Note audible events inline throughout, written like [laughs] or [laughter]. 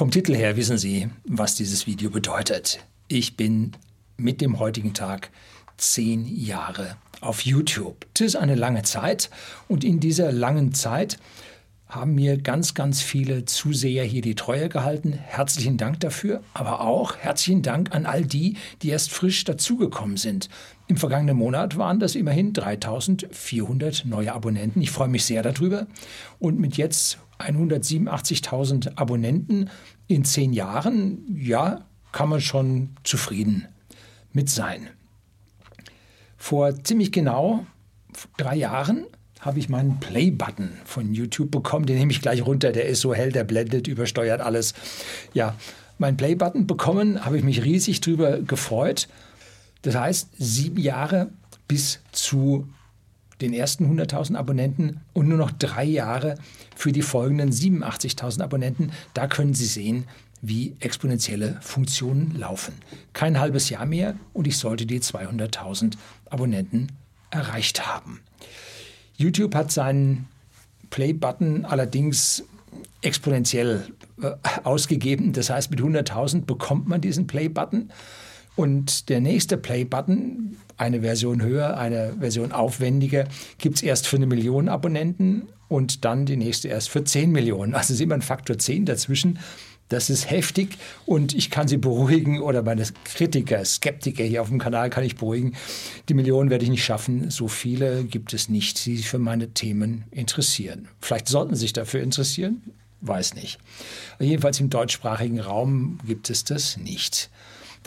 Vom Titel her wissen Sie, was dieses Video bedeutet. Ich bin mit dem heutigen Tag zehn Jahre auf YouTube. Das ist eine lange Zeit und in dieser langen Zeit haben mir ganz, ganz viele Zuseher hier die Treue gehalten. Herzlichen Dank dafür, aber auch herzlichen Dank an all die, die erst frisch dazugekommen sind. Im vergangenen Monat waren das immerhin 3400 neue Abonnenten. Ich freue mich sehr darüber. Und mit jetzt 187.000 Abonnenten in zehn Jahren, ja, kann man schon zufrieden mit sein. Vor ziemlich genau drei Jahren habe ich meinen Play-Button von YouTube bekommen. Den nehme ich gleich runter. Der ist so hell, der blendet, übersteuert alles. Ja, meinen Play-Button bekommen, habe ich mich riesig drüber gefreut. Das heißt, sieben Jahre bis zu den ersten 100.000 Abonnenten und nur noch drei Jahre für die folgenden 87.000 Abonnenten. Da können Sie sehen, wie exponentielle Funktionen laufen. Kein halbes Jahr mehr und ich sollte die 200.000 Abonnenten erreicht haben. YouTube hat seinen Play-Button allerdings exponentiell äh, ausgegeben. Das heißt, mit 100.000 bekommt man diesen Play-Button. Und der nächste Play-Button, eine Version höher, eine Version aufwendiger, gibt es erst für eine Million Abonnenten und dann die nächste erst für 10 Millionen. Also ist immer ein Faktor 10 dazwischen. Das ist heftig und ich kann Sie beruhigen oder meine Kritiker, Skeptiker hier auf dem Kanal kann ich beruhigen. Die Millionen werde ich nicht schaffen. So viele gibt es nicht, die sich für meine Themen interessieren. Vielleicht sollten Sie sich dafür interessieren, weiß nicht. Jedenfalls im deutschsprachigen Raum gibt es das nicht.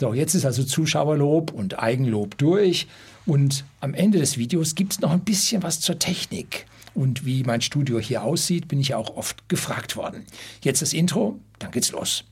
So, jetzt ist also Zuschauerlob und Eigenlob durch und am Ende des Videos gibt es noch ein bisschen was zur Technik. Und wie mein Studio hier aussieht, bin ich auch oft gefragt worden. Jetzt das Intro, dann geht's los.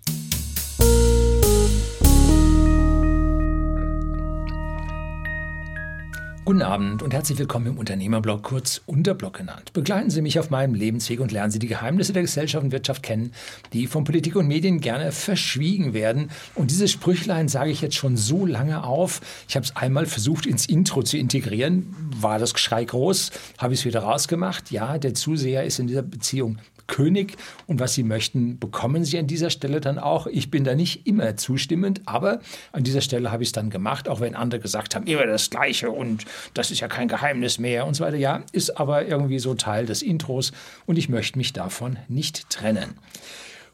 Guten Abend und herzlich willkommen im Unternehmerblog, kurz Unterblog genannt. Begleiten Sie mich auf meinem Lebensweg und lernen Sie die Geheimnisse der Gesellschaft und Wirtschaft kennen, die von Politik und Medien gerne verschwiegen werden. Und dieses Sprüchlein sage ich jetzt schon so lange auf. Ich habe es einmal versucht ins Intro zu integrieren, war das Geschrei groß, habe ich es wieder rausgemacht. Ja, der Zuseher ist in dieser Beziehung König und was Sie möchten, bekommen Sie an dieser Stelle dann auch. Ich bin da nicht immer zustimmend, aber an dieser Stelle habe ich es dann gemacht, auch wenn andere gesagt haben, immer das Gleiche und das ist ja kein Geheimnis mehr und so weiter. Ja, ist aber irgendwie so Teil des Intros und ich möchte mich davon nicht trennen.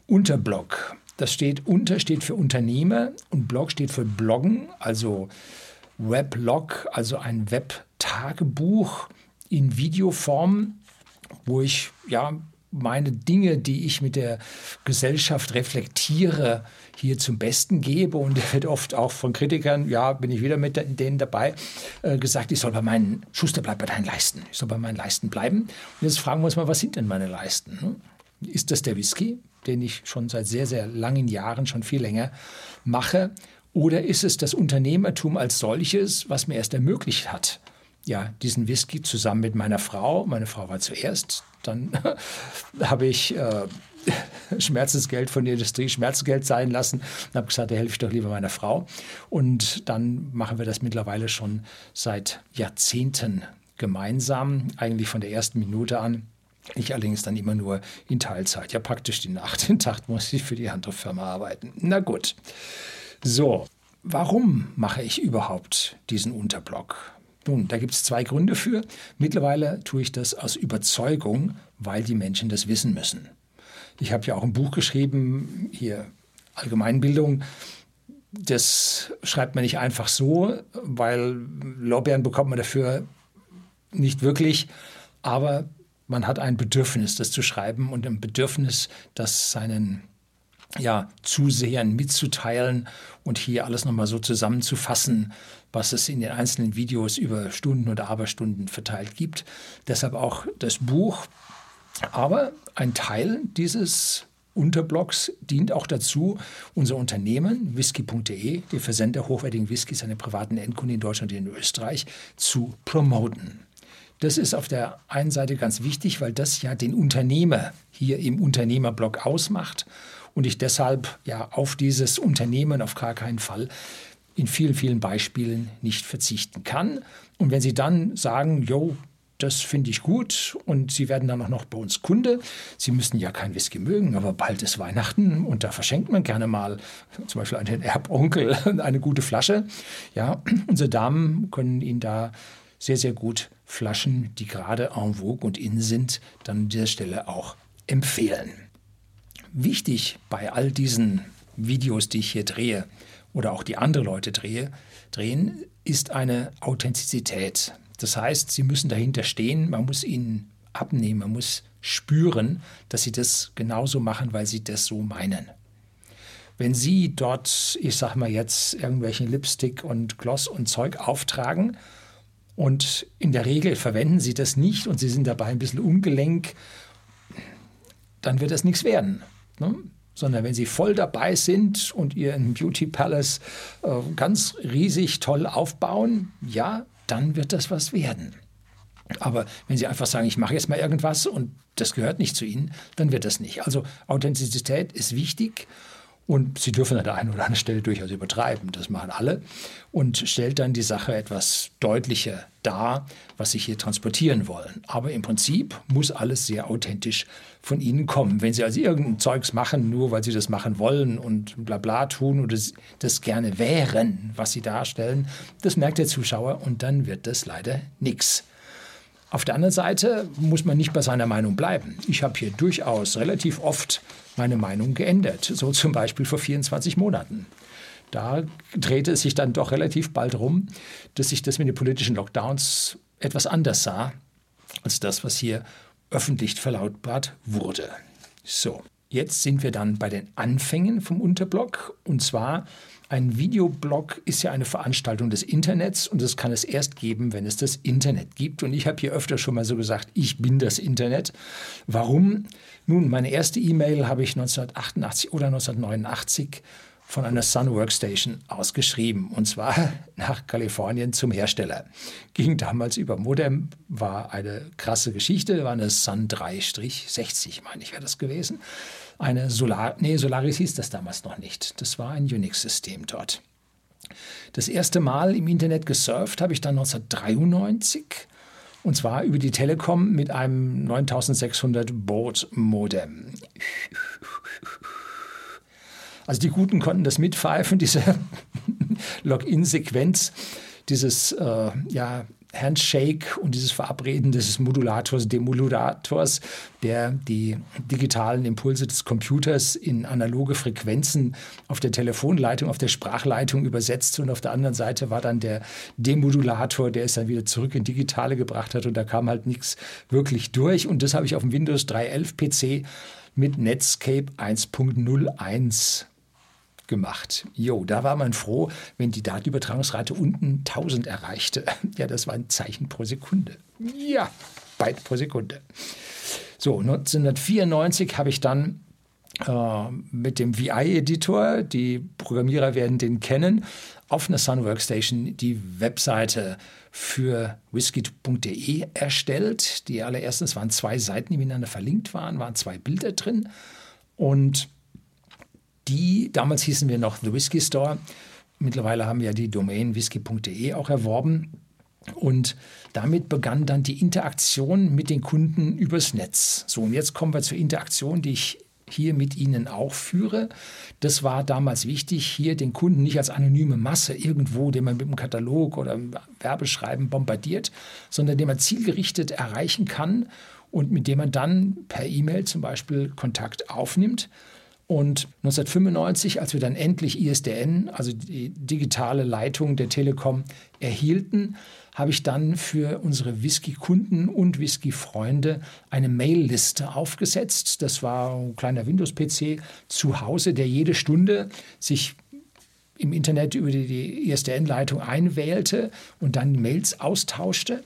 Unterblog. Das steht unter steht für Unternehmer und Blog steht für Bloggen, also Weblog, also ein Webtagebuch in Videoform, wo ich ja meine Dinge, die ich mit der Gesellschaft reflektiere, hier zum Besten gebe. Und er [laughs] wird oft auch von Kritikern, ja, bin ich wieder mit denen dabei, äh, gesagt, ich soll bei meinen, Schuster bleibt bei deinen Leisten. Ich soll bei meinen Leisten bleiben. Und jetzt fragen wir uns mal, was sind denn meine Leisten? Hm? Ist das der Whisky, den ich schon seit sehr, sehr langen Jahren, schon viel länger mache? Oder ist es das Unternehmertum als solches, was mir erst ermöglicht hat, ja, diesen Whisky zusammen mit meiner Frau. Meine Frau war zuerst. Dann [laughs] habe ich äh, [laughs] Schmerzensgeld von der Industrie Schmerzgeld sein lassen und habe gesagt, da helfe ich doch lieber meiner Frau. Und dann machen wir das mittlerweile schon seit Jahrzehnten gemeinsam, eigentlich von der ersten Minute an. Ich allerdings dann immer nur in Teilzeit. Ja, praktisch die Nacht. Den Tag muss ich für die andere Firma arbeiten. Na gut. So, warum mache ich überhaupt diesen Unterblock? Nun, da gibt es zwei Gründe für. Mittlerweile tue ich das aus Überzeugung, weil die Menschen das wissen müssen. Ich habe ja auch ein Buch geschrieben, hier Allgemeinbildung. Das schreibt man nicht einfach so, weil Lorbeeren bekommt man dafür nicht wirklich. Aber man hat ein Bedürfnis, das zu schreiben und ein Bedürfnis, das seinen ja, Zusehern mitzuteilen und hier alles nochmal so zusammenzufassen, was es in den einzelnen Videos über Stunden oder Aberstunden verteilt gibt. Deshalb auch das Buch. Aber ein Teil dieses Unterblocks dient auch dazu, unser Unternehmen whisky.de, der Versender hochwertigen Whiskys an den privaten Endkunden in Deutschland und in Österreich, zu promoten. Das ist auf der einen Seite ganz wichtig, weil das ja den Unternehmer hier im Unternehmerblock ausmacht und ich deshalb ja auf dieses Unternehmen auf gar keinen Fall in vielen, vielen Beispielen nicht verzichten kann. Und wenn Sie dann sagen, jo, das finde ich gut und Sie werden dann auch noch bei uns Kunde. Sie müssen ja kein Whisky mögen, aber bald ist Weihnachten und da verschenkt man gerne mal zum Beispiel an den Erbonkel [laughs] eine gute Flasche. Ja, unsere Damen können Ihnen da sehr, sehr gut Flaschen, die gerade en vogue und in sind, dann an dieser Stelle auch empfehlen. Wichtig bei all diesen Videos, die ich hier drehe oder auch die andere Leute drehe, drehen, ist eine Authentizität. Das heißt, sie müssen dahinter stehen, man muss ihnen abnehmen, man muss spüren, dass sie das genauso machen, weil sie das so meinen. Wenn Sie dort, ich sag mal jetzt, irgendwelchen Lipstick und Gloss und Zeug auftragen und in der Regel verwenden Sie das nicht und Sie sind dabei ein bisschen ungelenk, dann wird das nichts werden. Ne? Sondern wenn Sie voll dabei sind und Ihren Beauty Palace äh, ganz riesig toll aufbauen, ja, dann wird das was werden. Aber wenn Sie einfach sagen, ich mache jetzt mal irgendwas und das gehört nicht zu Ihnen, dann wird das nicht. Also Authentizität ist wichtig und Sie dürfen an der einen oder anderen Stelle durchaus übertreiben, das machen alle, und stellt dann die Sache etwas deutlicher dar, was Sie hier transportieren wollen. Aber im Prinzip muss alles sehr authentisch von Ihnen kommen. Wenn Sie also irgendein Zeugs machen, nur weil Sie das machen wollen und bla bla tun oder das gerne wären, was Sie darstellen, das merkt der Zuschauer und dann wird das leider nichts. Auf der anderen Seite muss man nicht bei seiner Meinung bleiben. Ich habe hier durchaus relativ oft meine Meinung geändert, so zum Beispiel vor 24 Monaten. Da drehte es sich dann doch relativ bald rum, dass ich das mit den politischen Lockdowns etwas anders sah, als das, was hier öffentlich verlautbart wurde. So, jetzt sind wir dann bei den Anfängen vom Unterblock und zwar ein Videoblog ist ja eine Veranstaltung des Internets und das kann es erst geben, wenn es das Internet gibt. Und ich habe hier öfter schon mal so gesagt, ich bin das Internet. Warum? Nun, meine erste E-Mail habe ich 1988 oder 1989 von einer Sun Workstation ausgeschrieben und zwar [laughs] nach Kalifornien zum Hersteller. Ging damals über Modem, war eine krasse Geschichte, war eine Sun 3-60, meine ich, wäre das gewesen eine Solar, nee, Solaris hieß das damals noch nicht. Das war ein Unix-System dort. Das erste Mal im Internet gesurft habe ich dann 1993 und zwar über die Telekom mit einem 9600 Baud Modem. Also die Guten konnten das mitpfeifen, diese [laughs] Login-Sequenz, dieses äh, ja, Handshake und dieses Verabreden des Modulators, Demodulators, der die digitalen Impulse des Computers in analoge Frequenzen auf der Telefonleitung, auf der Sprachleitung übersetzt. Und auf der anderen Seite war dann der Demodulator, der es dann wieder zurück in digitale gebracht hat. Und da kam halt nichts wirklich durch. Und das habe ich auf dem Windows 3.11 PC mit Netscape 1.01 gemacht. Jo, da war man froh, wenn die Datenübertragungsrate unten 1000 erreichte. [laughs] Ja, das war ein Zeichen pro Sekunde. Ja, Byte pro Sekunde. So, 1994 habe ich dann äh, mit dem VI-Editor, die Programmierer werden den kennen, auf einer Sun Workstation die Webseite für whisky.de erstellt. Die allererstens waren zwei Seiten, die miteinander verlinkt waren, waren zwei Bilder drin. Und die, damals hießen wir noch The Whisky Store, mittlerweile haben wir die Domain whisky.de auch erworben. Und damit begann dann die Interaktion mit den Kunden übers Netz. So, und jetzt kommen wir zur Interaktion, die ich hier mit Ihnen auch führe. Das war damals wichtig, hier den Kunden nicht als anonyme Masse irgendwo, den man mit einem Katalog oder einem Werbeschreiben bombardiert, sondern den man zielgerichtet erreichen kann und mit dem man dann per E-Mail zum Beispiel Kontakt aufnimmt und 1995, als wir dann endlich ISDN, also die digitale Leitung der Telekom, erhielten, habe ich dann für unsere Whisky-Kunden und Whisky-Freunde eine Mail-Liste aufgesetzt. Das war ein kleiner Windows-PC zu Hause, der jede Stunde sich im Internet über die ISDN-Leitung einwählte und dann Mails austauschte.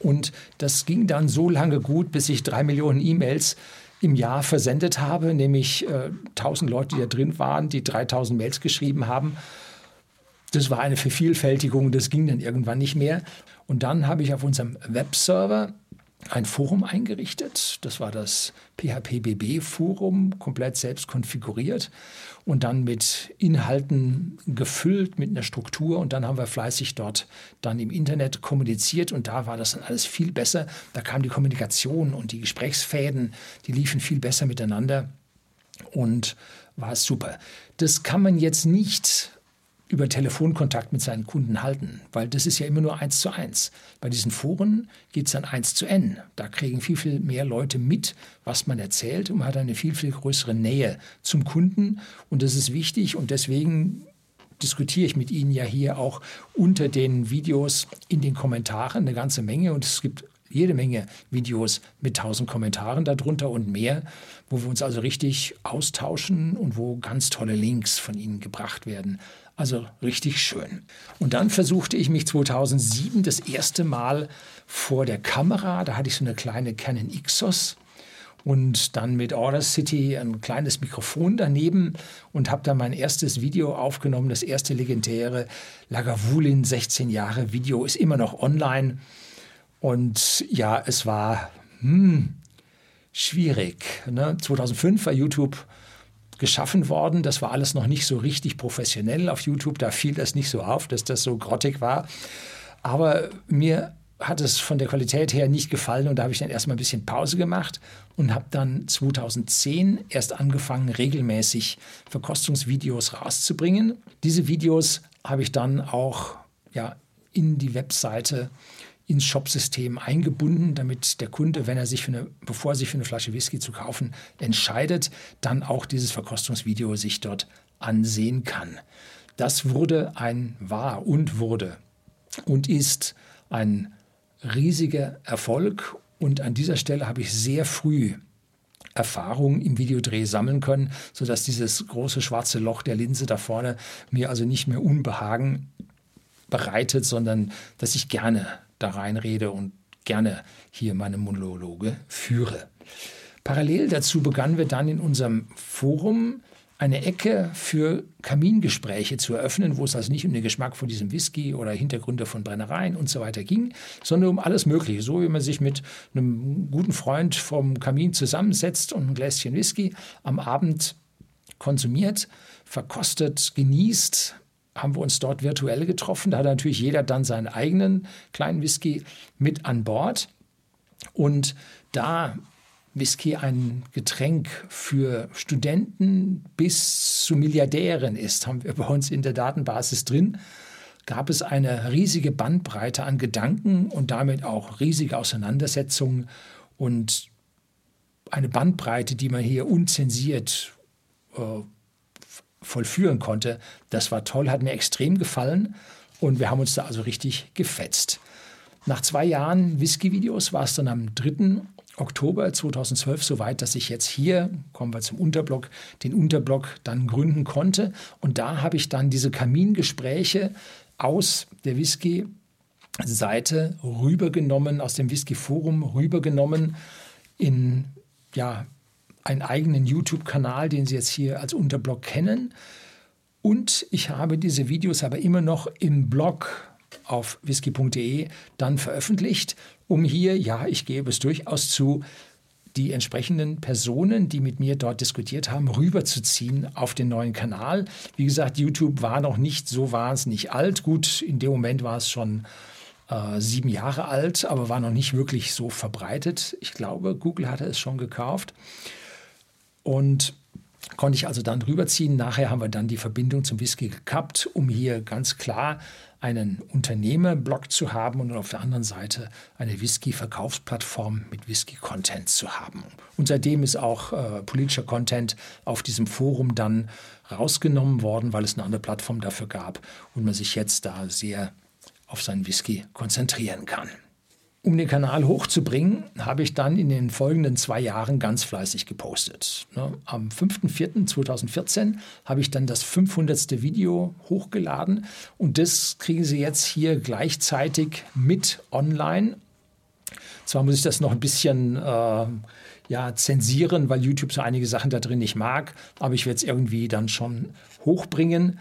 Und das ging dann so lange gut, bis ich drei Millionen E-Mails im Jahr versendet habe, nämlich äh, 1000 Leute, die da drin waren, die 3000 Mails geschrieben haben. Das war eine Vervielfältigung, das ging dann irgendwann nicht mehr. Und dann habe ich auf unserem Webserver ein Forum eingerichtet. Das war das PHPBB-Forum, komplett selbst konfiguriert und dann mit Inhalten gefüllt, mit einer Struktur. Und dann haben wir fleißig dort dann im Internet kommuniziert und da war das dann alles viel besser. Da kam die Kommunikation und die Gesprächsfäden, die liefen viel besser miteinander und war super. Das kann man jetzt nicht über Telefonkontakt mit seinen Kunden halten, weil das ist ja immer nur eins zu eins. Bei diesen Foren geht es dann eins zu n. Da kriegen viel, viel mehr Leute mit, was man erzählt und man hat eine viel, viel größere Nähe zum Kunden und das ist wichtig und deswegen diskutiere ich mit Ihnen ja hier auch unter den Videos in den Kommentaren eine ganze Menge und es gibt jede Menge Videos mit tausend Kommentaren darunter und mehr, wo wir uns also richtig austauschen und wo ganz tolle Links von Ihnen gebracht werden. Also richtig schön. Und dann versuchte ich mich 2007 das erste Mal vor der Kamera. Da hatte ich so eine kleine Canon Ixos und dann mit Order City ein kleines Mikrofon daneben und habe dann mein erstes Video aufgenommen, das erste legendäre Lagavulin 16 Jahre Video ist immer noch online und ja, es war hm, schwierig. Ne? 2005 war YouTube geschaffen worden. Das war alles noch nicht so richtig professionell auf YouTube. Da fiel das nicht so auf, dass das so grottig war. Aber mir hat es von der Qualität her nicht gefallen und da habe ich dann erstmal ein bisschen Pause gemacht und habe dann 2010 erst angefangen, regelmäßig Verkostungsvideos rauszubringen. Diese Videos habe ich dann auch ja, in die Webseite ins Shopsystem eingebunden, damit der Kunde, wenn er sich für eine, bevor er sich für eine Flasche Whisky zu kaufen entscheidet, dann auch dieses Verkostungsvideo sich dort ansehen kann. Das wurde ein, war und wurde und ist ein riesiger Erfolg. Und an dieser Stelle habe ich sehr früh Erfahrung im Videodreh sammeln können, sodass dieses große schwarze Loch der Linse da vorne mir also nicht mehr Unbehagen bereitet, sondern dass ich gerne da reinrede und gerne hier meine Monologe führe. Parallel dazu begannen wir dann in unserem Forum eine Ecke für Kamingespräche zu eröffnen, wo es also nicht um den Geschmack von diesem Whisky oder Hintergründe von Brennereien und so weiter ging, sondern um alles Mögliche. So wie man sich mit einem guten Freund vom Kamin zusammensetzt und ein Gläschen Whisky am Abend konsumiert, verkostet, genießt, haben wir uns dort virtuell getroffen. Da hat natürlich jeder dann seinen eigenen kleinen Whisky mit an Bord. Und da Whisky ein Getränk für Studenten bis zu Milliardären ist, haben wir bei uns in der Datenbasis drin, gab es eine riesige Bandbreite an Gedanken und damit auch riesige Auseinandersetzungen und eine Bandbreite, die man hier unzensiert äh, vollführen konnte. Das war toll, hat mir extrem gefallen und wir haben uns da also richtig gefetzt. Nach zwei Jahren Whisky-Videos war es dann am 3. Oktober 2012 soweit, dass ich jetzt hier, kommen wir zum Unterblock, den Unterblock dann gründen konnte. Und da habe ich dann diese Kamingespräche aus der Whisky-Seite rübergenommen, aus dem Whisky-Forum rübergenommen in ja, einen eigenen YouTube-Kanal, den Sie jetzt hier als Unterblog kennen. Und ich habe diese Videos aber immer noch im Blog auf whisky.de dann veröffentlicht, um hier, ja, ich gebe es durchaus zu, die entsprechenden Personen, die mit mir dort diskutiert haben, rüberzuziehen auf den neuen Kanal. Wie gesagt, YouTube war noch nicht so wahnsinnig alt. Gut, in dem Moment war es schon äh, sieben Jahre alt, aber war noch nicht wirklich so verbreitet. Ich glaube, Google hatte es schon gekauft. Und konnte ich also dann rüberziehen. Nachher haben wir dann die Verbindung zum Whisky gekappt, um hier ganz klar einen Unternehmerblock zu haben und auf der anderen Seite eine Whisky-Verkaufsplattform mit Whisky-Content zu haben. Und seitdem ist auch äh, politischer Content auf diesem Forum dann rausgenommen worden, weil es eine andere Plattform dafür gab und man sich jetzt da sehr auf seinen Whisky konzentrieren kann. Um den Kanal hochzubringen, habe ich dann in den folgenden zwei Jahren ganz fleißig gepostet. Ne, am 5.4.2014 habe ich dann das 500. Video hochgeladen und das kriegen Sie jetzt hier gleichzeitig mit online. Zwar muss ich das noch ein bisschen äh, ja, zensieren, weil YouTube so einige Sachen da drin nicht mag, aber ich werde es irgendwie dann schon hochbringen.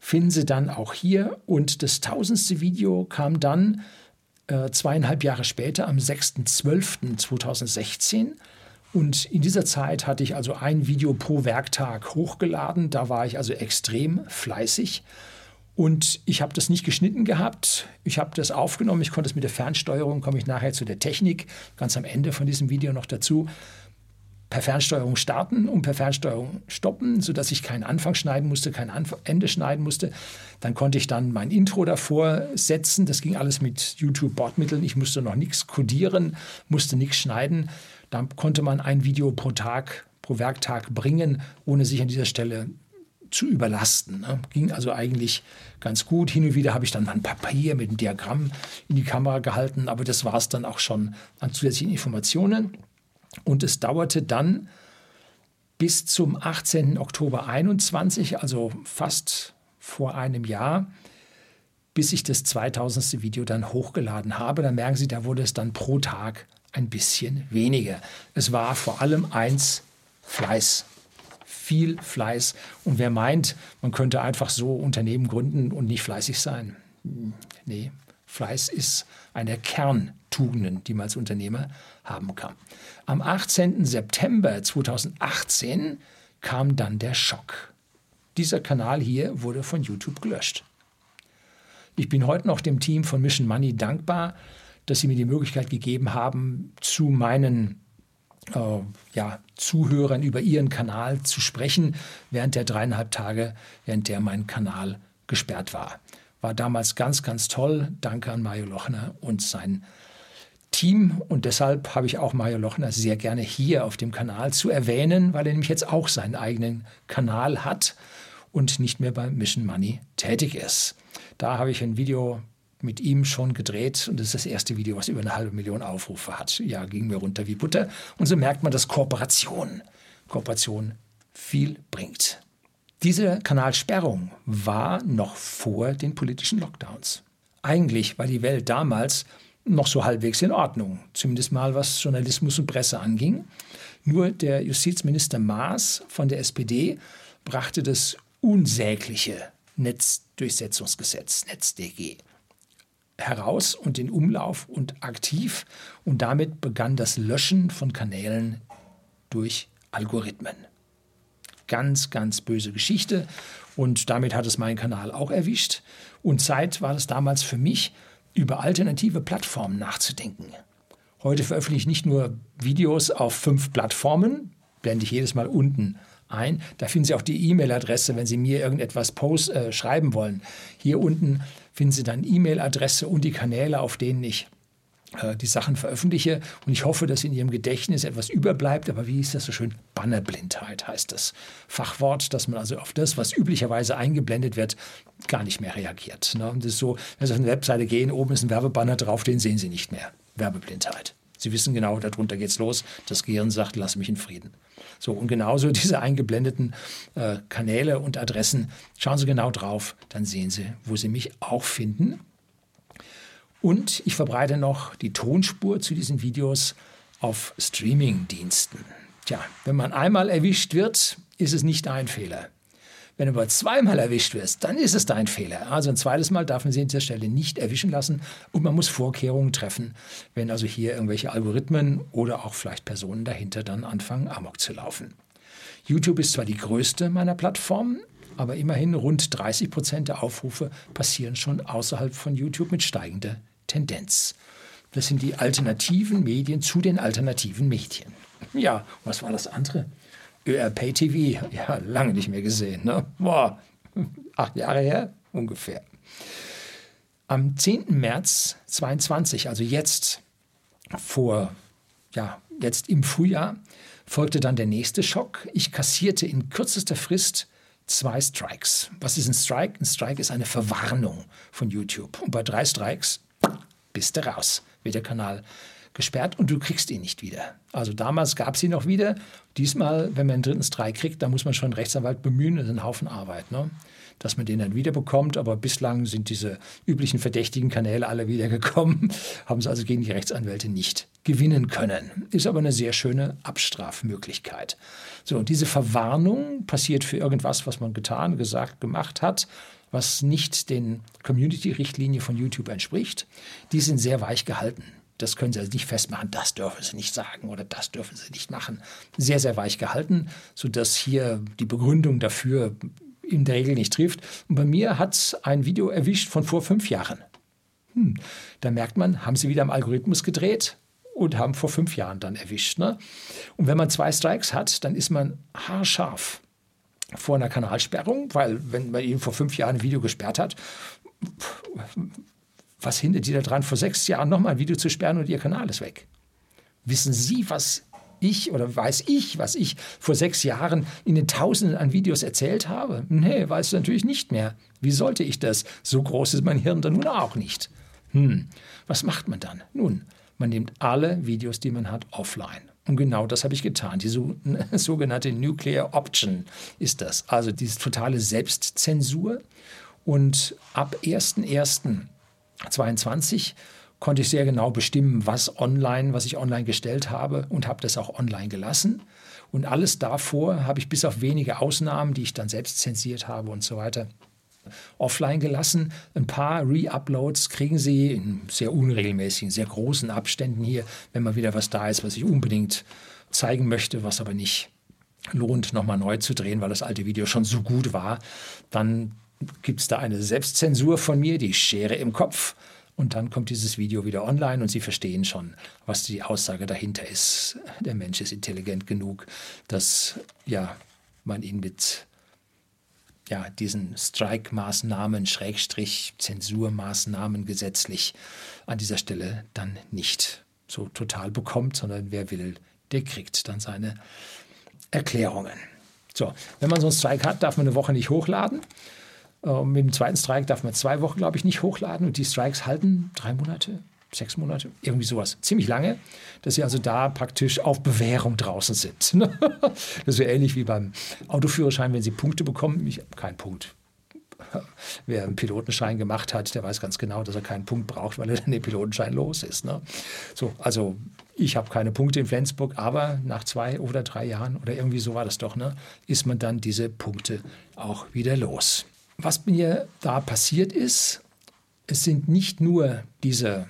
Finden Sie dann auch hier. Und das tausendste Video kam dann äh, zweieinhalb Jahre später, am 6.12.2016. Und in dieser Zeit hatte ich also ein Video pro Werktag hochgeladen. Da war ich also extrem fleißig. Und ich habe das nicht geschnitten gehabt. Ich habe das aufgenommen. Ich konnte es mit der Fernsteuerung, komme ich nachher zu der Technik, ganz am Ende von diesem Video noch dazu per Fernsteuerung starten und per Fernsteuerung stoppen, sodass ich keinen Anfang schneiden musste, kein Ende schneiden musste. Dann konnte ich dann mein Intro davor setzen. Das ging alles mit YouTube-Bordmitteln. Ich musste noch nichts codieren, musste nichts schneiden. Dann konnte man ein Video pro Tag, pro Werktag bringen, ohne sich an dieser Stelle zu überlasten. Ne? Ging also eigentlich ganz gut. Hin und wieder habe ich dann ein Papier mit einem Diagramm in die Kamera gehalten, aber das war es dann auch schon an zusätzlichen Informationen. Und es dauerte dann bis zum 18. Oktober 21, also fast vor einem Jahr, bis ich das 2000. Video dann hochgeladen habe. Da merken Sie, da wurde es dann pro Tag ein bisschen weniger. Es war vor allem eins Fleiß. Viel Fleiß. Und wer meint, man könnte einfach so Unternehmen gründen und nicht fleißig sein, hm, nee, Fleiß ist eine Kerntugenden, die man als Unternehmer haben kann. Am 18. September 2018 kam dann der Schock. Dieser Kanal hier wurde von YouTube gelöscht. Ich bin heute noch dem Team von Mission Money dankbar, dass sie mir die Möglichkeit gegeben haben, zu meinen äh, ja, Zuhörern über ihren Kanal zu sprechen, während der dreieinhalb Tage, während der mein Kanal gesperrt war. War damals ganz, ganz toll. Danke an Mario Lochner und sein Team. Und deshalb habe ich auch Mario Lochner sehr gerne hier auf dem Kanal zu erwähnen, weil er nämlich jetzt auch seinen eigenen Kanal hat und nicht mehr bei Mission Money tätig ist. Da habe ich ein Video mit ihm schon gedreht und das ist das erste Video, was über eine halbe Million Aufrufe hat. Ja, ging mir runter wie Butter. Und so merkt man, dass Kooperation, Kooperation viel bringt. Diese Kanalsperrung war noch vor den politischen Lockdowns. Eigentlich war die Welt damals noch so halbwegs in Ordnung, zumindest mal was Journalismus und Presse anging. Nur der Justizminister Maas von der SPD brachte das unsägliche Netzdurchsetzungsgesetz, NetzDG, heraus und in Umlauf und aktiv. Und damit begann das Löschen von Kanälen durch Algorithmen ganz, ganz böse Geschichte. Und damit hat es meinen Kanal auch erwischt. Und Zeit war es damals für mich, über alternative Plattformen nachzudenken. Heute veröffentliche ich nicht nur Videos auf fünf Plattformen, blende ich jedes Mal unten ein. Da finden Sie auch die E-Mail-Adresse, wenn Sie mir irgendetwas post, äh, schreiben wollen. Hier unten finden Sie dann E-Mail-Adresse und die Kanäle, auf denen ich äh, die Sachen veröffentliche. Und ich hoffe, dass in Ihrem Gedächtnis etwas überbleibt. Aber wie ist das so schön? Bannerblindheit heißt das Fachwort, dass man also auf das, was üblicherweise eingeblendet wird, gar nicht mehr reagiert. Ne? Und das ist so, wenn Sie auf eine Webseite gehen, oben ist ein Werbebanner drauf, den sehen Sie nicht mehr. Werbeblindheit. Sie wissen genau, darunter geht's los. Das Gehirn sagt, lass mich in Frieden. So, und genauso [laughs] diese eingeblendeten äh, Kanäle und Adressen, schauen Sie genau drauf, dann sehen Sie, wo Sie mich auch finden. Und ich verbreite noch die Tonspur zu diesen Videos auf Streaming-Diensten. Tja, wenn man einmal erwischt wird, ist es nicht ein Fehler. Wenn du aber zweimal erwischt wirst, dann ist es dein Fehler. Also ein zweites Mal darf man sie an dieser Stelle nicht erwischen lassen und man muss Vorkehrungen treffen, wenn also hier irgendwelche Algorithmen oder auch vielleicht Personen dahinter dann anfangen, amok zu laufen. YouTube ist zwar die größte meiner Plattformen, aber immerhin rund 30 Prozent der Aufrufe passieren schon außerhalb von YouTube mit steigender Tendenz. Das sind die alternativen Medien zu den alternativen Medien. Ja, was war das andere? ÖRP TV, ja, lange nicht mehr gesehen. Ne? Boah, acht Jahre her ungefähr. Am 10. März 22, also jetzt vor, ja, jetzt im Frühjahr, folgte dann der nächste Schock. Ich kassierte in kürzester Frist zwei Strikes. Was ist ein Strike? Ein Strike ist eine Verwarnung von YouTube. Und bei drei Strikes bist du raus, wird der Kanal gesperrt und du kriegst ihn nicht wieder. Also damals gab es ihn noch wieder. Diesmal, wenn man einen dritten Strike kriegt, dann muss man schon einen Rechtsanwalt bemühen, das ist ein Haufen Arbeit. Ne? dass man den dann wiederbekommt. Aber bislang sind diese üblichen verdächtigen Kanäle alle wiedergekommen, [laughs] haben sie also gegen die Rechtsanwälte nicht gewinnen können. Ist aber eine sehr schöne Abstrafmöglichkeit. So, und diese Verwarnung passiert für irgendwas, was man getan, gesagt, gemacht hat, was nicht den Community-Richtlinien von YouTube entspricht. Die sind sehr weich gehalten. Das können Sie also nicht festmachen, das dürfen Sie nicht sagen oder das dürfen Sie nicht machen. Sehr, sehr weich gehalten, sodass hier die Begründung dafür in der Regel nicht trifft. Und bei mir hat es ein Video erwischt von vor fünf Jahren. Hm, da merkt man, haben Sie wieder am Algorithmus gedreht und haben vor fünf Jahren dann erwischt. Ne? Und wenn man zwei Strikes hat, dann ist man haarscharf vor einer Kanalsperrung, weil wenn man ihn vor fünf Jahren ein Video gesperrt hat, was hindert die daran, vor sechs Jahren nochmal ein Video zu sperren und ihr Kanal ist weg? Wissen Sie, was ich oder weiß ich, was ich vor sechs Jahren in den Tausenden an Videos erzählt habe? Nee, weiß natürlich nicht mehr. Wie sollte ich das? So groß ist mein Hirn dann nun auch nicht. Hm, was macht man dann? Nun, man nimmt alle Videos, die man hat, offline. Und genau das habe ich getan. Die so, [laughs] sogenannte Nuclear Option ist das. Also diese totale Selbstzensur. Und ab 1.1.22 konnte ich sehr genau bestimmen, was online, was ich online gestellt habe und habe das auch online gelassen. Und alles davor habe ich bis auf wenige Ausnahmen, die ich dann selbst zensiert habe und so weiter, offline gelassen. Ein paar Re-Uploads kriegen Sie in sehr unregelmäßigen, sehr großen Abständen hier, wenn mal wieder was da ist, was ich unbedingt zeigen möchte, was aber nicht lohnt, nochmal neu zu drehen, weil das alte Video schon so gut war. Dann gibt es da eine Selbstzensur von mir, die Schere im Kopf. Und dann kommt dieses Video wieder online und Sie verstehen schon, was die Aussage dahinter ist. Der Mensch ist intelligent genug, dass ja, man ihn mit ja, diesen Strike-Maßnahmen, Schrägstrich, Zensurmaßnahmen gesetzlich an dieser Stelle dann nicht so total bekommt, sondern wer will, der kriegt dann seine Erklärungen. So, wenn man so einen Strike hat, darf man eine Woche nicht hochladen. Äh, mit dem zweiten Strike darf man zwei Wochen, glaube ich, nicht hochladen. Und die Strikes halten drei Monate, sechs Monate, irgendwie sowas. Ziemlich lange, dass sie also da praktisch auf Bewährung draußen sind. [laughs] Das wäre ähnlich wie beim Autoführerschein, wenn sie Punkte bekommen. Ich habe keinen Punkt. [laughs] Wer einen Pilotenschein gemacht hat, der weiß ganz genau, dass er keinen Punkt braucht, weil er dann den Pilotenschein los ist. Ne? So, also ich habe keine Punkte in Flensburg, aber nach zwei oder drei Jahren oder irgendwie so war das doch, ne, ist man dann diese Punkte auch wieder los. Was mir da passiert ist, es sind nicht nur diese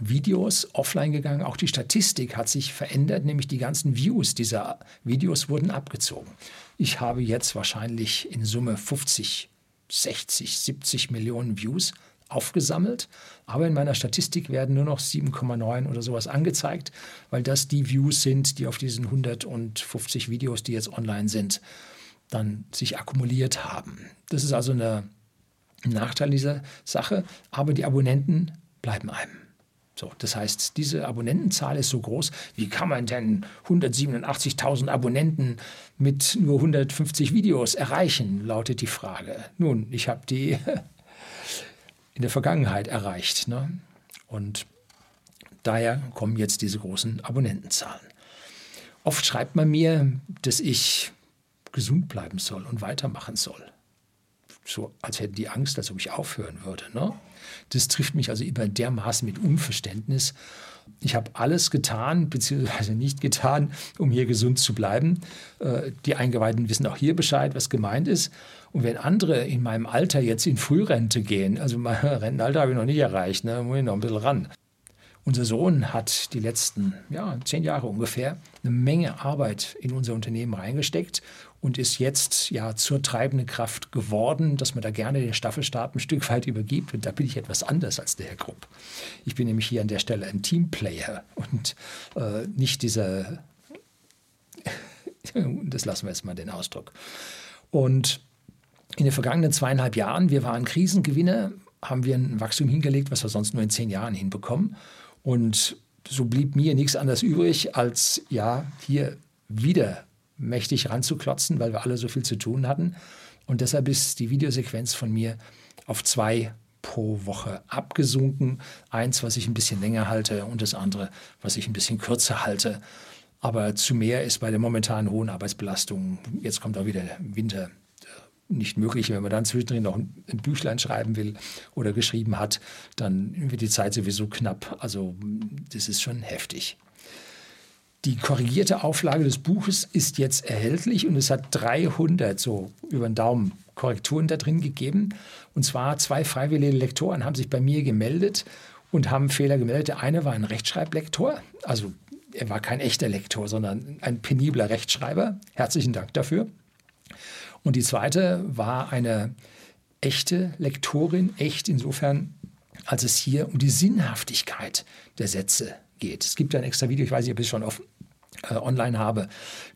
Videos offline gegangen. Auch die Statistik hat sich verändert, nämlich die ganzen Views dieser Videos wurden abgezogen. Ich habe jetzt wahrscheinlich in Summe 50, 60, 70 Millionen Views aufgesammelt, aber in meiner Statistik werden nur noch 7,9 oder sowas angezeigt, weil das die Views sind, die auf diesen 150 Videos, die jetzt online sind, dann sich akkumuliert haben. Das ist also ein Nachteil dieser Sache, aber die Abonnenten bleiben einem. So, das heißt, diese Abonnentenzahl ist so groß. Wie kann man denn 187.000 Abonnenten mit nur 150 Videos erreichen, lautet die Frage. Nun, ich habe die [laughs] in der Vergangenheit erreicht. Ne? Und daher kommen jetzt diese großen Abonnentenzahlen. Oft schreibt man mir, dass ich gesund bleiben soll und weitermachen soll so als hätten die Angst, als ob ich aufhören würde. Ne? Das trifft mich also immer dermaßen mit Unverständnis. Ich habe alles getan, beziehungsweise nicht getan, um hier gesund zu bleiben. Äh, die Eingeweihten wissen auch hier Bescheid, was gemeint ist. Und wenn andere in meinem Alter jetzt in Frührente gehen, also mein [laughs] Rentenalter habe ich noch nicht erreicht, ne, muss ich noch ein bisschen ran. Unser Sohn hat die letzten ja, zehn Jahre ungefähr eine Menge Arbeit in unser Unternehmen reingesteckt und ist jetzt ja zur treibenden Kraft geworden, dass man da gerne den Staffelstab ein Stück weit übergibt. Und da bin ich etwas anders als der Herr Grupp. Ich bin nämlich hier an der Stelle ein Teamplayer und äh, nicht dieser, [laughs] das lassen wir jetzt mal den Ausdruck. Und in den vergangenen zweieinhalb Jahren, wir waren Krisengewinner, haben wir ein Wachstum hingelegt, was wir sonst nur in zehn Jahren hinbekommen. Und so blieb mir nichts anderes übrig, als ja, hier wieder mächtig ranzuklotzen, weil wir alle so viel zu tun hatten. Und deshalb ist die Videosequenz von mir auf zwei pro Woche abgesunken. Eins, was ich ein bisschen länger halte und das andere, was ich ein bisschen kürzer halte. Aber zu mehr ist bei der momentanen hohen Arbeitsbelastung, jetzt kommt auch wieder Winter, nicht möglich. Wenn man dann zwischendrin noch ein Büchlein schreiben will oder geschrieben hat, dann wird die Zeit sowieso knapp. Also das ist schon heftig. Die korrigierte Auflage des Buches ist jetzt erhältlich und es hat 300 so über den Daumen Korrekturen da drin gegeben. Und zwar zwei freiwillige Lektoren haben sich bei mir gemeldet und haben Fehler gemeldet. Der eine war ein Rechtschreiblektor, also er war kein echter Lektor, sondern ein penibler Rechtschreiber. Herzlichen Dank dafür. Und die zweite war eine echte Lektorin, echt insofern, als es hier um die Sinnhaftigkeit der Sätze geht. Es gibt ein extra Video, ich weiß nicht, ob es schon auf, online habe,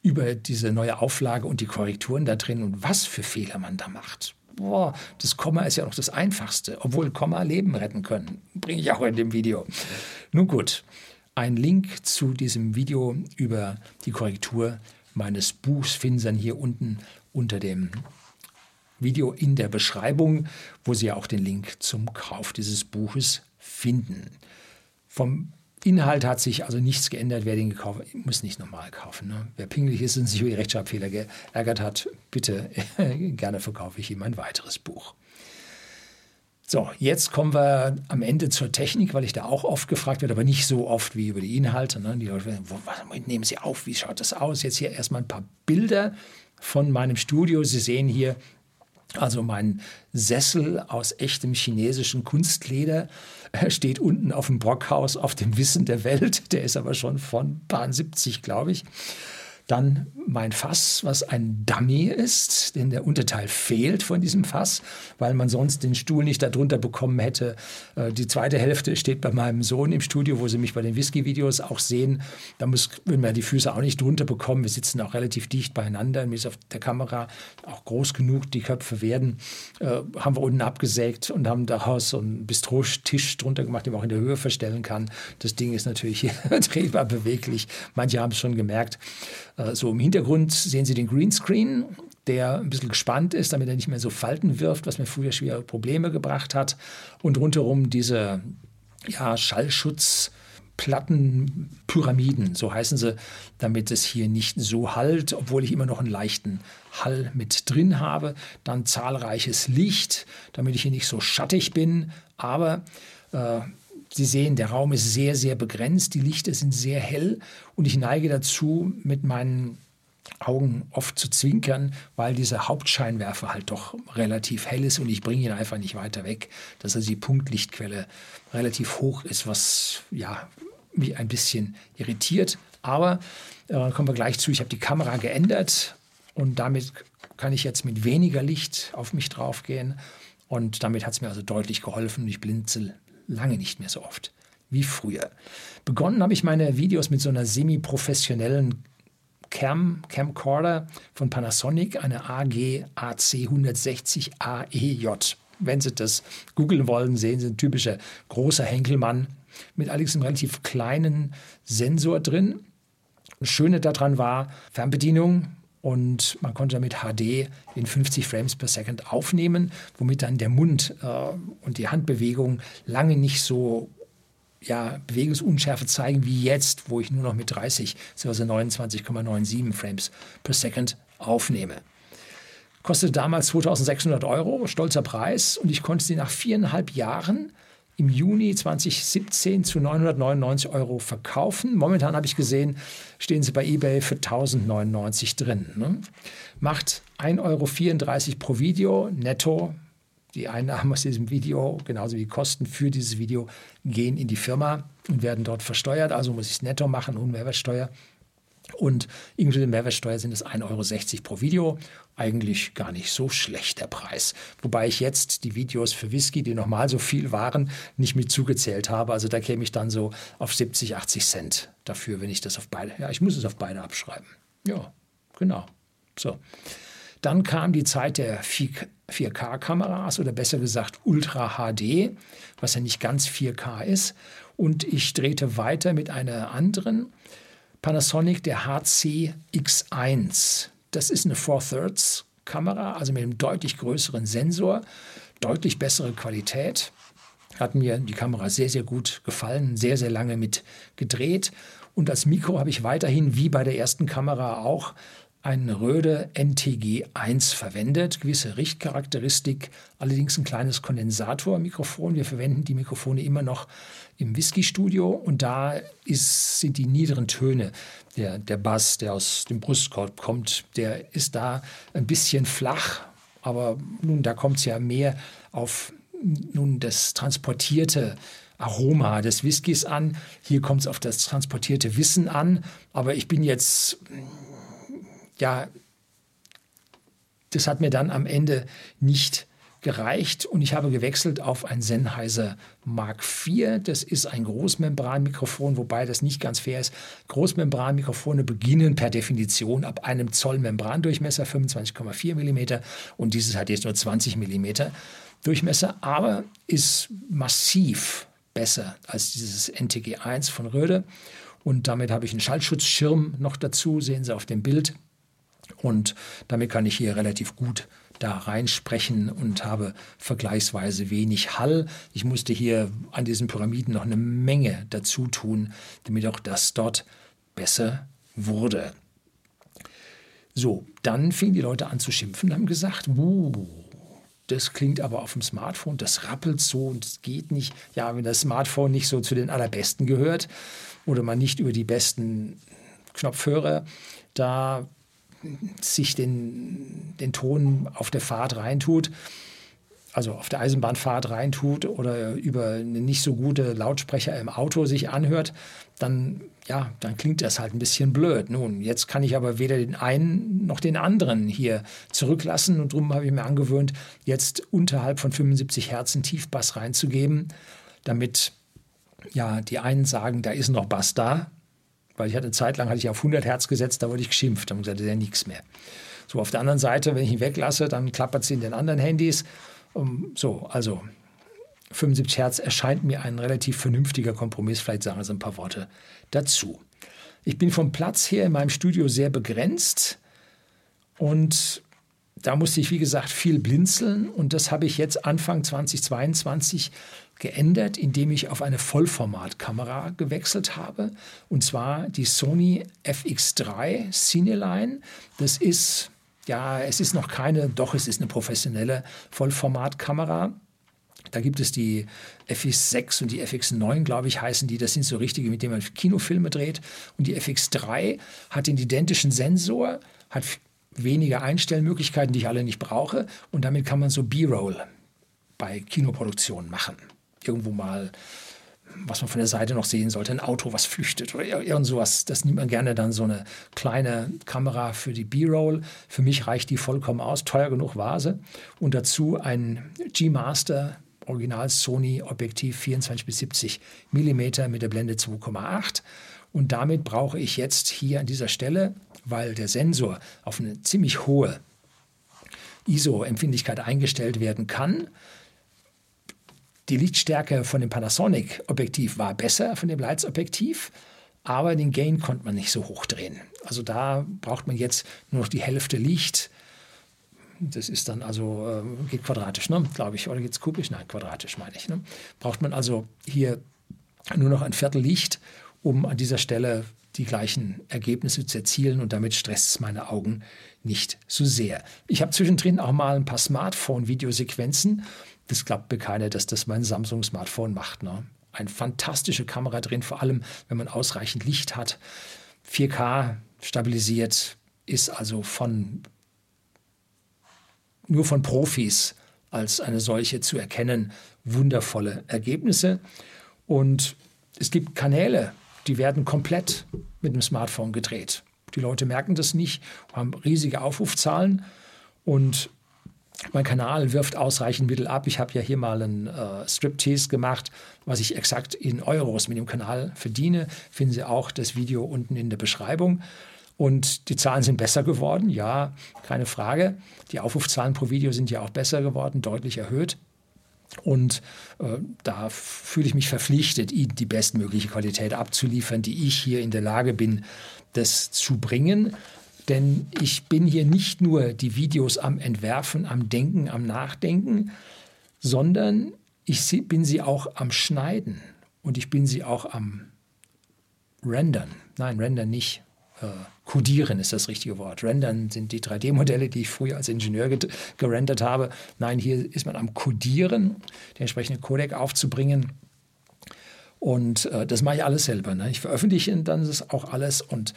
über diese neue Auflage und die Korrekturen da drin und was für Fehler man da macht. Boah, das Komma ist ja noch das Einfachste, obwohl Komma Leben retten können. Bringe ich auch in dem Video. Nun gut, ein Link zu diesem Video über die Korrektur meines Buchs finden Sie dann hier unten unter dem Video in der Beschreibung, wo Sie auch den Link zum Kauf dieses Buches finden. Vom Inhalt hat sich also nichts geändert. Wer den gekauft hat, muss nicht normal kaufen. Ne? Wer pingelig ist und sich über die Rechtschreibfehler geärgert hat, bitte [laughs] gerne verkaufe ich ihm ein weiteres Buch. So, jetzt kommen wir am Ende zur Technik, weil ich da auch oft gefragt werde, aber nicht so oft wie über die Inhalte. Ne? Die Leute sagen, was nehmen Sie auf? Wie schaut das aus? Jetzt hier erstmal ein paar Bilder von meinem Studio. Sie sehen hier also mein Sessel aus echtem chinesischen Kunstleder steht unten auf dem Brockhaus auf dem Wissen der Welt. Der ist aber schon von paar 70, glaube ich. Dann mein Fass, was ein Dummy ist, denn der Unterteil fehlt von diesem Fass, weil man sonst den Stuhl nicht darunter bekommen hätte. Äh, die zweite Hälfte steht bei meinem Sohn im Studio, wo Sie mich bei den Whisky-Videos auch sehen. Da muss, würden wir die Füße auch nicht drunter bekommen. Wir sitzen auch relativ dicht beieinander. Mir ist auf der Kamera auch groß genug, die Köpfe werden. Äh, haben wir unten abgesägt und haben daraus so einen Bistro-Tisch drunter gemacht, den man auch in der Höhe verstellen kann. Das Ding ist natürlich [laughs] drehbar beweglich. Manche haben es schon gemerkt. Äh, so im Hintergrund sehen Sie den Greenscreen, der ein bisschen gespannt ist, damit er nicht mehr so Falten wirft, was mir früher schwere Probleme gebracht hat. Und rundherum diese ja, Schallschutz. So heißen sie, damit es hier nicht so hallt, obwohl ich immer noch einen leichten Hall mit drin habe. Dann zahlreiches Licht, damit ich hier nicht so schattig bin. Aber äh, Sie sehen, der Raum ist sehr, sehr begrenzt, die Lichter sind sehr hell und ich neige dazu, mit meinen Augen oft zu zwinkern, weil dieser Hauptscheinwerfer halt doch relativ hell ist und ich bringe ihn einfach nicht weiter weg, dass also die Punktlichtquelle relativ hoch ist, was ja mich ein bisschen irritiert. Aber äh, kommen wir gleich zu, ich habe die Kamera geändert und damit kann ich jetzt mit weniger Licht auf mich draufgehen und damit hat es mir also deutlich geholfen. Ich blinzel lange nicht mehr so oft wie früher. Begonnen habe ich meine Videos mit so einer semi-professionellen Cam, Camcorder von Panasonic, eine AG AC 160 AEJ. Wenn Sie das googeln wollen, sehen Sie ein typischer großer Henkelmann mit allerdings einem relativ kleinen Sensor drin. Das Schöne daran war Fernbedienung, und man konnte damit HD in 50 Frames per Second aufnehmen, womit dann der Mund äh, und die Handbewegung lange nicht so ja, Bewegungsunschärfe zeigen wie jetzt, wo ich nur noch mit 30, also 29,97 Frames per Second aufnehme. Kostete damals 2600 Euro, stolzer Preis, und ich konnte sie nach viereinhalb Jahren im Juni 2017 zu 999 Euro verkaufen. Momentan habe ich gesehen, stehen sie bei eBay für 1099 drin. Ne? Macht 1,34 Euro pro Video netto. Die Einnahmen aus diesem Video, genauso wie die Kosten für dieses Video, gehen in die Firma und werden dort versteuert. Also muss ich es netto machen und Mehrwertsteuer. Und inklusive Mehrwertsteuer sind es 1,60 Euro pro Video. Eigentlich gar nicht so schlecht der Preis. Wobei ich jetzt die Videos für Whisky, die nochmal so viel waren, nicht mit zugezählt habe. Also da käme ich dann so auf 70, 80 Cent dafür, wenn ich das auf beide, ja, ich muss es auf beide abschreiben. Ja, genau. So. Dann kam die Zeit der 4K-Kameras oder besser gesagt Ultra HD, was ja nicht ganz 4K ist. Und ich drehte weiter mit einer anderen Panasonic der HC X1. Das ist eine 4 Thirds Kamera, also mit einem deutlich größeren Sensor, deutlich bessere Qualität. Hat mir die Kamera sehr, sehr gut gefallen, sehr, sehr lange mit gedreht. Und als Mikro habe ich weiterhin, wie bei der ersten Kamera auch, ein Röde NTG1 verwendet, gewisse Richtcharakteristik, allerdings ein kleines Kondensatormikrofon. Wir verwenden die Mikrofone immer noch im Whisky-Studio und da ist, sind die niederen Töne, der, der Bass, der aus dem Brustkorb kommt, der ist da ein bisschen flach, aber nun, da kommt es ja mehr auf nun das transportierte Aroma des Whiskys an. Hier kommt es auf das transportierte Wissen an. Aber ich bin jetzt ja, das hat mir dann am Ende nicht gereicht und ich habe gewechselt auf ein Sennheiser Mark IV. Das ist ein Großmembranmikrofon, wobei das nicht ganz fair ist. Großmembranmikrofone beginnen per Definition ab einem Zoll Membrandurchmesser, 25,4 mm und dieses hat jetzt nur 20 mm Durchmesser, aber ist massiv besser als dieses NTG1 von Röde und damit habe ich einen Schallschutzschirm noch dazu, sehen Sie auf dem Bild. Und damit kann ich hier relativ gut da reinsprechen und habe vergleichsweise wenig Hall. Ich musste hier an diesen Pyramiden noch eine Menge dazu tun, damit auch das dort besser wurde. So, dann fingen die Leute an zu schimpfen und haben gesagt, uh, das klingt aber auf dem Smartphone, das rappelt so und es geht nicht. Ja, wenn das Smartphone nicht so zu den allerbesten gehört oder man nicht über die besten Knopfhörer da sich den, den Ton auf der Fahrt reintut, also auf der Eisenbahnfahrt reintut oder über eine nicht so gute Lautsprecher im Auto sich anhört, dann, ja, dann klingt das halt ein bisschen blöd. Nun, jetzt kann ich aber weder den einen noch den anderen hier zurücklassen und darum habe ich mir angewöhnt, jetzt unterhalb von 75 Hertz einen Tiefbass reinzugeben, damit ja, die einen sagen, da ist noch Bass da, weil ich hatte eine Zeit lang hatte ich auf 100 Hertz gesetzt, da wurde ich geschimpft, da habe ich gesagt, das ist ja nichts mehr. So, auf der anderen Seite, wenn ich ihn weglasse, dann klappert es in den anderen Handys. Um, so, also 75 Hertz erscheint mir ein relativ vernünftiger Kompromiss. Vielleicht sagen Sie ein paar Worte dazu. Ich bin vom Platz her in meinem Studio sehr begrenzt und da musste ich, wie gesagt, viel blinzeln und das habe ich jetzt Anfang 2022 geändert, indem ich auf eine Vollformatkamera gewechselt habe. Und zwar die Sony FX3 Cineline. Das ist, ja, es ist noch keine, doch, es ist eine professionelle Vollformatkamera. Da gibt es die FX6 und die FX9, glaube ich, heißen die. Das sind so richtige, mit denen man Kinofilme dreht. Und die FX3 hat den identischen Sensor, hat weniger Einstellmöglichkeiten, die ich alle nicht brauche. Und damit kann man so B-Roll bei Kinoproduktionen machen irgendwo mal, was man von der Seite noch sehen sollte, ein Auto, was flüchtet oder irgend sowas. Das nimmt man gerne dann so eine kleine Kamera für die B-Roll. Für mich reicht die vollkommen aus, teuer genug war sie. Und dazu ein G-Master Original Sony Objektiv 24 bis 70 mm mit der Blende 2,8. Und damit brauche ich jetzt hier an dieser Stelle, weil der Sensor auf eine ziemlich hohe ISO-Empfindlichkeit eingestellt werden kann, die Lichtstärke von dem Panasonic-Objektiv war besser, von dem Leitsobjektiv, aber den Gain konnte man nicht so hoch drehen. Also da braucht man jetzt nur noch die Hälfte Licht. Das ist dann also, äh, geht quadratisch, ne? glaube ich, oder geht es kubisch? Nein, quadratisch meine ich. Ne? Braucht man also hier nur noch ein Viertel Licht, um an dieser Stelle die gleichen Ergebnisse zu erzielen und damit stresst es meine Augen nicht so sehr. Ich habe zwischendrin auch mal ein paar Smartphone-Videosequenzen das glaubt mir keiner, dass das mein Samsung-Smartphone macht. Ne? Eine fantastische Kamera drin, vor allem wenn man ausreichend Licht hat. 4K stabilisiert, ist also von nur von Profis als eine solche zu erkennen. Wundervolle Ergebnisse. Und es gibt Kanäle, die werden komplett mit dem Smartphone gedreht. Die Leute merken das nicht, haben riesige Aufrufzahlen und mein Kanal wirft ausreichend Mittel ab. Ich habe ja hier mal einen äh, Striptease gemacht, was ich exakt in Euros mit dem Kanal verdiene. Finden Sie auch das Video unten in der Beschreibung. Und die Zahlen sind besser geworden, ja, keine Frage. Die Aufrufzahlen pro Video sind ja auch besser geworden, deutlich erhöht. Und äh, da fühle ich mich verpflichtet, Ihnen die bestmögliche Qualität abzuliefern, die ich hier in der Lage bin, das zu bringen. Denn ich bin hier nicht nur die Videos am Entwerfen, am Denken, am Nachdenken, sondern ich bin sie auch am Schneiden und ich bin sie auch am Rendern. Nein, Rendern nicht. Äh, Codieren ist das richtige Wort. Rendern sind die 3D-Modelle, die ich früher als Ingenieur gerendert habe. Nein, hier ist man am Codieren, den entsprechenden Codec aufzubringen. Und äh, das mache ich alles selber. Ne? Ich veröffentliche dann das auch alles und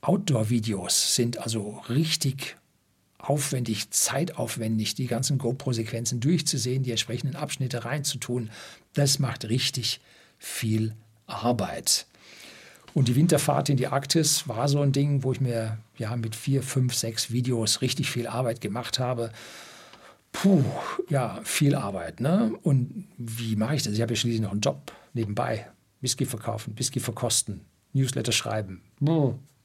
Outdoor-Videos sind also richtig aufwendig, zeitaufwendig, die ganzen GoPro-Sequenzen durchzusehen, die entsprechenden Abschnitte reinzutun. Das macht richtig viel Arbeit. Und die Winterfahrt in die Arktis war so ein Ding, wo ich mir ja mit vier, fünf, sechs Videos richtig viel Arbeit gemacht habe. Puh, ja, viel Arbeit. Ne? Und wie mache ich das? Ich habe ja schließlich noch einen Job nebenbei. Whisky verkaufen, Whisky verkosten, Newsletter schreiben.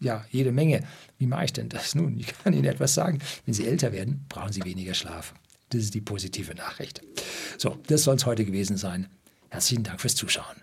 Ja, jede Menge. Wie mache ich denn das [laughs] nun? Ich kann Ihnen etwas sagen. Wenn Sie älter werden, brauchen Sie weniger Schlaf. Das ist die positive Nachricht. So, das soll es heute gewesen sein. Herzlichen Dank fürs Zuschauen.